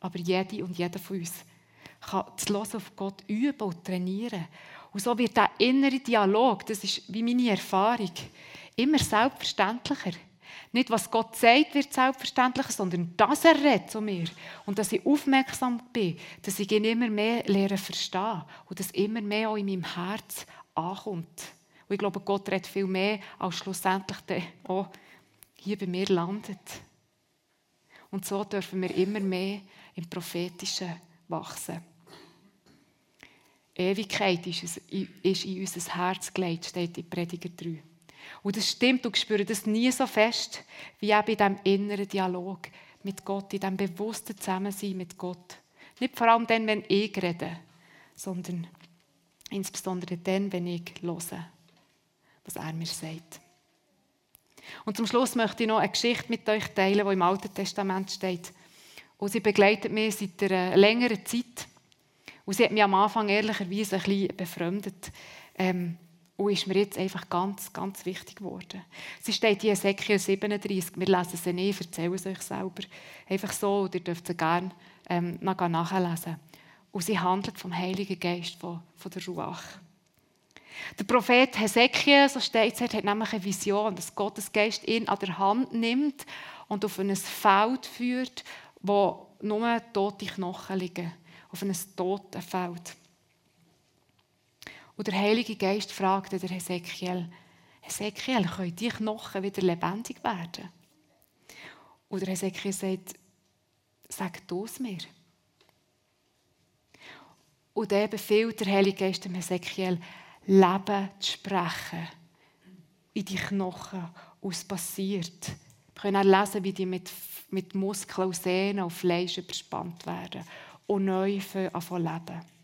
Aber jede und jeder von uns kann das Hören auf Gott üben und trainieren. Und so wird der innere Dialog, das ist wie meine Erfahrung, immer selbstverständlicher. Nicht, was Gott sagt, wird selbstverständlicher, sondern dass er redet zu mir. Und dass ich aufmerksam bin, dass ich ihn immer mehr lehre verstehen und dass immer mehr auch in meinem Herz ankommt. Und ich glaube, Gott redet viel mehr, als schlussendlich auch hier bei mir landet. Und so dürfen wir immer mehr im Prophetischen wachsen. Ewigkeit ist in unser Herz gelegt, steht in Prediger 3. Und das stimmt, du spürst das nie so fest, wie eben in diesem inneren Dialog mit Gott, in diesem bewussten Zusammensein mit Gott. Nicht vor allem dann, wenn ich rede, sondern insbesondere dann, wenn ich höre, was er mir sagt. Und zum Schluss möchte ich noch eine Geschichte mit euch teilen, die im Alten Testament steht. Und sie begleitet mich seit einer längeren Zeit. Und sie hat mich am Anfang ehrlicherweise ein bisschen befremdet. Ähm, und ist mir jetzt einfach ganz, ganz wichtig geworden. Sie steht in Ezekiel 37. Wir lesen sie nicht, ich erzähle es euch selber. Einfach so, und ihr dürft sie gerne ähm, nachlesen. Und sie handelt vom Heiligen Geist, von, von der Ruach. Der Prophet Hesekiel, so steht es, hat nämlich eine Vision, dass Gottes Geist ihn an der Hand nimmt und auf ein Feld führt, wo nur tote Knochen liegen. Auf ein totes Feld. Und der Heilige Geist fragte der Hesekiel, Hesekiel, können die Knochen wieder lebendig werden? Und der Hesekiel sagt, sag du es mir. Und dann befiehlt der Heilige Geist dem Hesekiel, Leben zu sprechen. In die Knochen. Es passiert. Wir können auch lesen, wie die mit, mit Muskeln Sehnen und Fleisch überspannt werden. Und neu anfangen leben.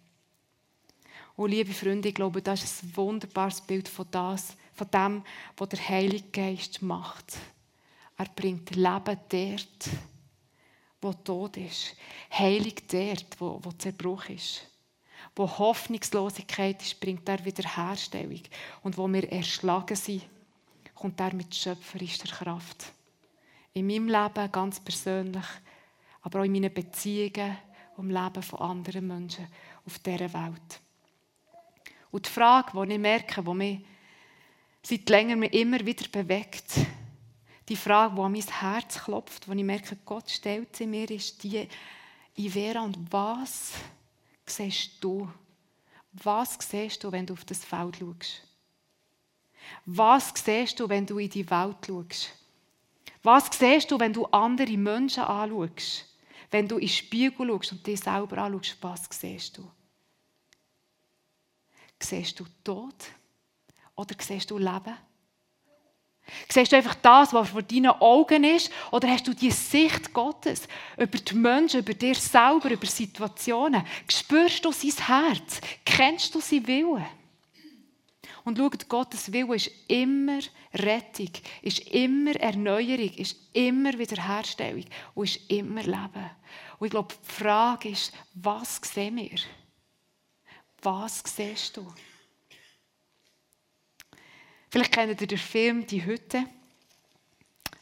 Und liebe Freunde, ich glaube, das ist ein wunderbares Bild von, das, von dem, was der Heilige Geist macht. Er bringt Leben dort, wo Tod ist. Heilig dort, wo, wo Zerbruch ist wo Hoffnungslosigkeit ist, bringt er Wiederherstellung. Und wo wir erschlagen sind, kommt er mit schöpferischer Kraft. In meinem Leben ganz persönlich, aber auch in meinen Beziehungen im Leben von anderen Menschen auf dieser Welt. Und die Frage, die ich merke, die mich seit längerem immer wieder bewegt, die Frage, die an mein Herz klopft, wo ich merke, Gott stellt sie mir, ist die, Ivera, und was siehst du? Was siehst du, wenn du auf das Feld schaust? Was siehst du, wenn du in die Welt schaust? Was siehst du, wenn du andere Menschen anschaust? Wenn du in den Spiegel schaust und dich selber anschaust, was siehst du? Siehst du Tod oder siehst du Leben? Siehst du einfach das, was vor deinen Augen ist? Oder hast du die Sicht Gottes über die Menschen, über dir selber, über Situationen? Spürst du sein Herz? Kennst du sein Willen? Und schau, Gottes Wille ist immer Rettung, ist immer Erneuerung, ist immer Wiederherstellung und ist immer Leben. Und ich glaube, die Frage ist, was sehen wir? Was siehst du? Vielleicht kennt ihr den Film «Die Hütte».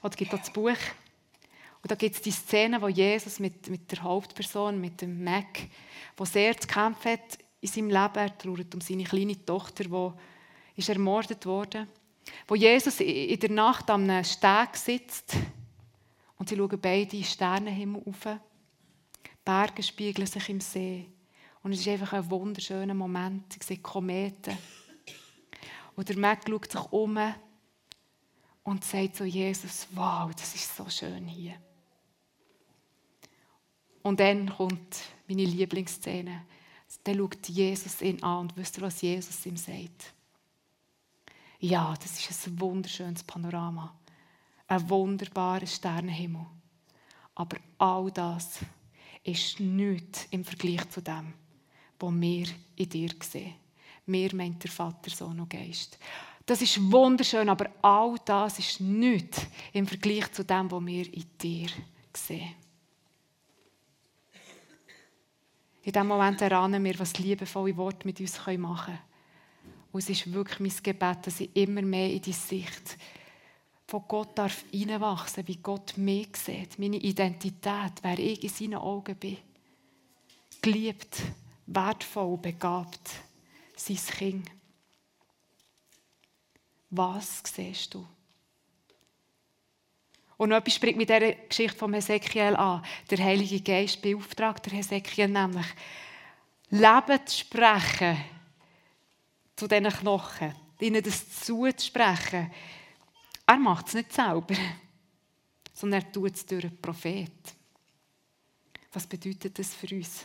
Oder gibt auch das Buch. Und da gibt es die Szene, wo Jesus mit, mit der Hauptperson, mit dem Mac, wo sehr zu kämpfen hat in seinem Leben. Er trauert um seine kleine Tochter, die ist ermordet wurde. Wo Jesus in der Nacht am Steg sitzt und sie schauen beide Sternenhimmel auf. Berge spiegeln sich im See. Und es ist einfach ein wunderschöner Moment. Sie sehen Kometen. Und der Mac schaut sich um und sagt zu Jesus, wow, das ist so schön hier. Und dann kommt meine Lieblingsszene. Dann schaut Jesus ihn an und wisst ihr, was Jesus ihm sagt? Ja, das ist ein wunderschönes Panorama. Ein wunderbarer Sternenhimmel. Aber all das ist nichts im Vergleich zu dem, was wir in dir sehen. Mir meint der Vater, Sohn und Geist. Das ist wunderschön, aber all das ist nichts im Vergleich zu dem, was wir in dir sehen. In diesem Moment erahnen wir, was liebevolle Worte mit uns machen können. Und es ist wirklich mein Gebet, dass ich immer mehr in die Sicht von Gott darf hineinwachsen, wie Gott mich sieht, meine Identität, wer ich in seinen Augen bin. Geliebt, wertvoll, begabt, sein Kind. Was siehst du? Und noch etwas spricht mit dieser Geschichte von Hesekiel an. Der Heilige Geist beauftragt der Hesekiel nämlich, Leben zu sprechen zu diesen Knochen, ihnen das zuzusprechen. Er macht es nicht selber, sondern er tut es durch einen Prophet. Was bedeutet das für uns?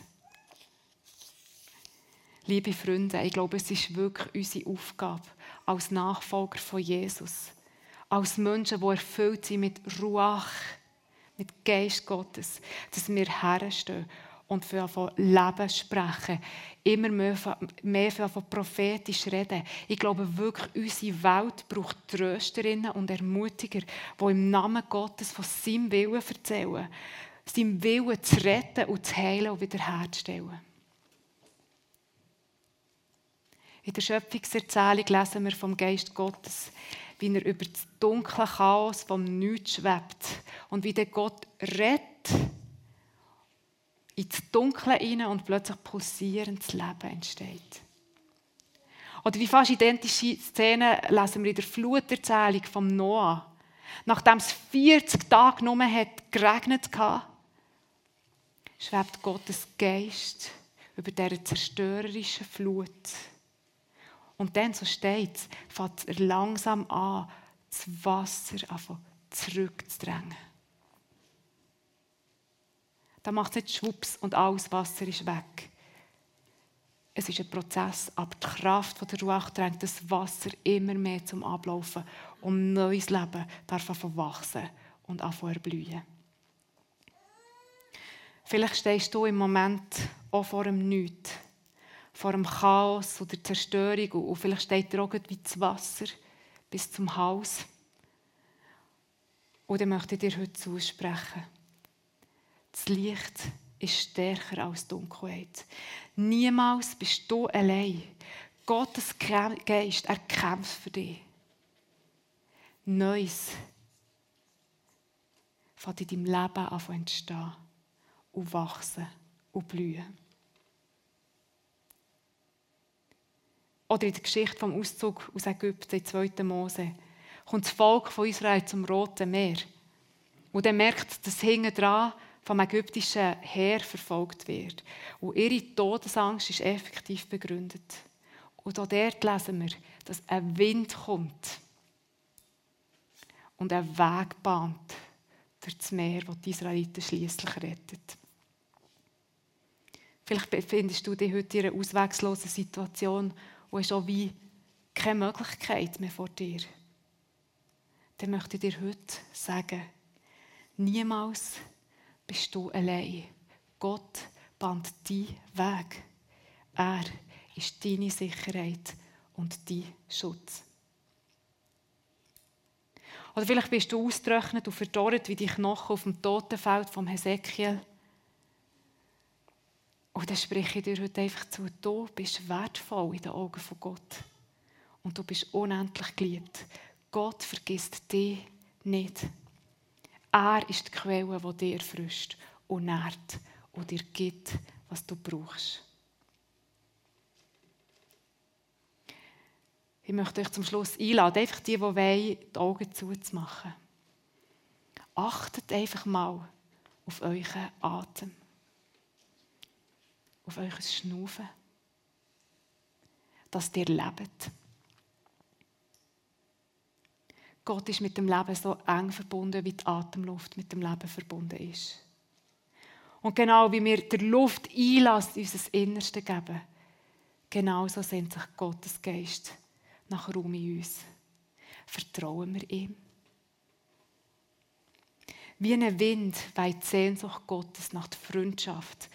Liebe Freunde, ich glaube, es ist wirklich unsere Aufgabe als Nachfolger von Jesus, als Menschen, die erfüllt sind mit Ruach, mit Geist Gottes, dass wir herstehen und von Leben sprechen. Immer mehr von, von prophetisch reden. Ich glaube wirklich, unsere Welt braucht Trösterinnen und Ermutiger, die im Namen Gottes von seinem Willen erzählen. Seinem Willen zu retten und zu heilen und wiederherzustellen. In der Schöpfungserzählung lesen wir vom Geist Gottes, wie er über das dunkle Chaos vom Nichts schwebt und wie der Gott rettet ins Dunkle hinein und plötzlich pulsierendes Leben entsteht. Oder die fast identische Szene lesen wir in der Fluterzählung vom Noah. Nachdem es 40 Tage nur hat geregnet hat, schwebt Gottes Geist über dieser zerstörerischen Flut. Und dann, so steht es, fängt er langsam an, das Wasser zurückzudrängen. Da macht es nicht Schwupps und alles Wasser ist weg. Es ist ein Prozess, aber die Kraft der Ruach drängt das Wasser immer mehr zum Ablaufen und neues Leben darf wachsen und erblühen. Vielleicht stehst du im Moment auch vor dem Nichts, vor dem Chaos oder Zerstörung und vielleicht steht dir auch wie das Wasser bis zum Haus. Dann möchte ich dir heute zusprechen das Licht ist stärker als Dunkelheit. Niemals bist du allein. Gottes Geist, er kämpft für dich. Neues fängt in deinem Leben an zu entstehen und wachsen und blühen. Oder in der Geschichte vom Auszug aus Ägypten, in 2. Mose, kommt das Volk von Israel zum Roten Meer. Und er merkt, dass hinten dran vom ägyptischen Heer verfolgt wird. Und ihre Todesangst ist effektiv begründet. Und auch dort lesen wir, dass ein Wind kommt und einen Weg bahnt durch das Meer, das die Israeliten schließlich rettet. Vielleicht befindest du dich heute in einer auswegslosen Situation und hast auch wie keine Möglichkeit mehr vor dir. Dann möchte ich dir heute sagen, niemals bist du allein. Gott band deinen Weg. Er ist deine Sicherheit und dein Schutz. Oder vielleicht bist du ausgetrocknet und verdorrt wie die Knochen auf dem Totenfeld vom Hesekiel. Und dann spreche ich dir heute einfach zu, du bist wertvoll in den Augen von Gott. Und du bist unendlich geliebt. Gott vergisst dich nicht. Er ist die Quelle, die dir frisst und nährt und dir gibt, was du brauchst. Ich möchte euch zum Schluss einladen, einfach die, die wollen, die Augen zuzumachen. Achtet einfach mal auf euren Atem, auf euer Schnaufen, dass ihr lebt. Gott ist mit dem Leben so eng verbunden, wie die Atemluft mit dem Leben verbunden ist. Und genau wie wir der Luft Einlass in unser Innerste geben, genauso sehnt sich Gottes Geist nach Raum in uns. Vertrauen wir ihm. Wie ein Wind weht die Sehnsucht Gottes nach der Freundschaft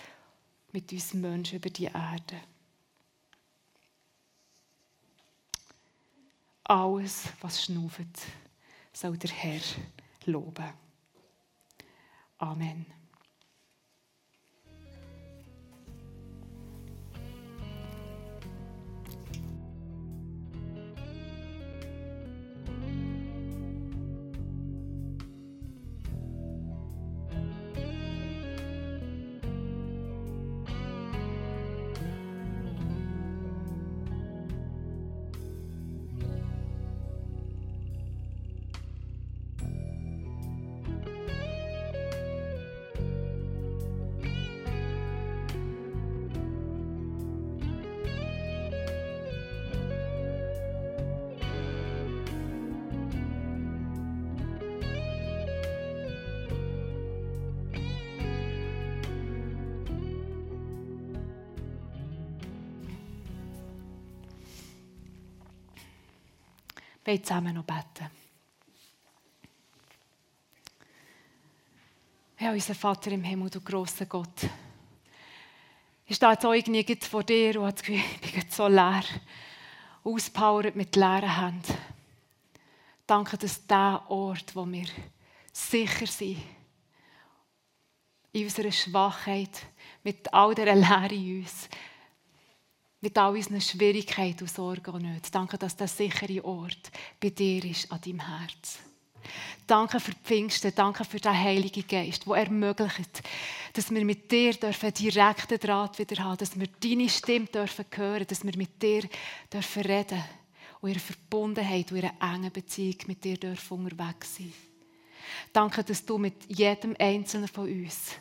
mit uns Menschen über die Erde. Alles, was schnauft, soll der Herr loben. Amen. Wollen zusammen noch beten. Ja, unser Vater im Himmel, du grosser Gott. Ich stehe jetzt auch irgendwie vor dir und habe das Gefühl, [LAUGHS] so leer, auspowert mit leeren Händen. Danke, dass der Ort, wo wir sicher sind, in unserer Schwachheit, mit all der Leere in uns, mit all unseren Schwierigkeiten und Sorgen und Nöten. Danke, dass der sichere Ort bei dir ist, an deinem Herz. Danke für die Pfingsten, danke für den Heiligen Geist, der ermöglicht, dass wir mit dir dürfen direkten Draht wieder haben, dass wir deine Stimme dürfen hören, dass wir mit dir dürfen reden und ihre Verbundenheit und ihre enge Beziehung mit dir dürfen unterwegs sein. Danke, dass du mit jedem Einzelnen von uns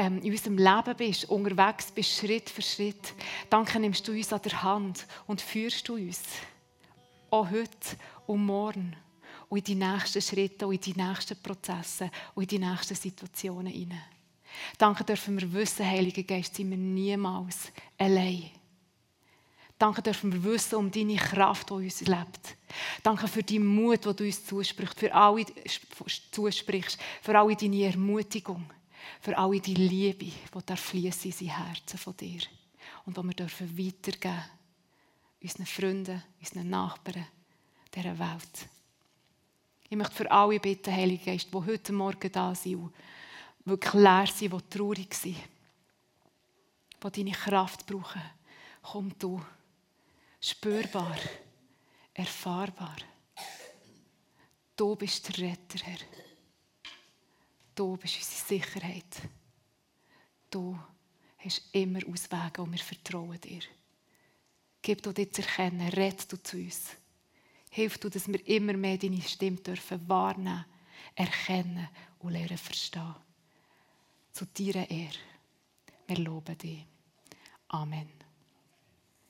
ähm, in unserem Leben bist, unterwegs bist, Schritt für Schritt. Danke nimmst du uns an der Hand und führst du uns. Auch heute und morgen. Und in die nächsten Schritte und in die nächsten Prozesse und in die nächsten Situationen hinein. Danke dürfen wir wissen, Heiliger Geist, sind wir niemals allein. Danke dürfen wir wissen um deine Kraft, die uns lebt. Danke für deinen Mut, den du uns zusprichst, für alle, zusprichst, für alle deine Ermutigung für alle die Liebe, die fließen in sein Herzen von dir. Und die wir dürfen weitergeben unseren Freunden, unseren Nachbarn, dieser Welt. Ich möchte für alle bitten, Heilige Geist, die heute Morgen da sind und wirklich leer sind, die traurig sind, die deine Kraft brauchen, komm du. Spürbar, erfahrbar. Du bist der Retter, Herr. Du bist unsere Sicherheit. Du hast immer Auswege und wir vertrauen dir. Gib du dir zu erkennen, red du zu uns. Hilf du, dass wir immer mehr deine Stimme dürfen wahrnehmen, erkennen und lernen verstehen. Zu deiner Ehre. Wir loben dich. Amen.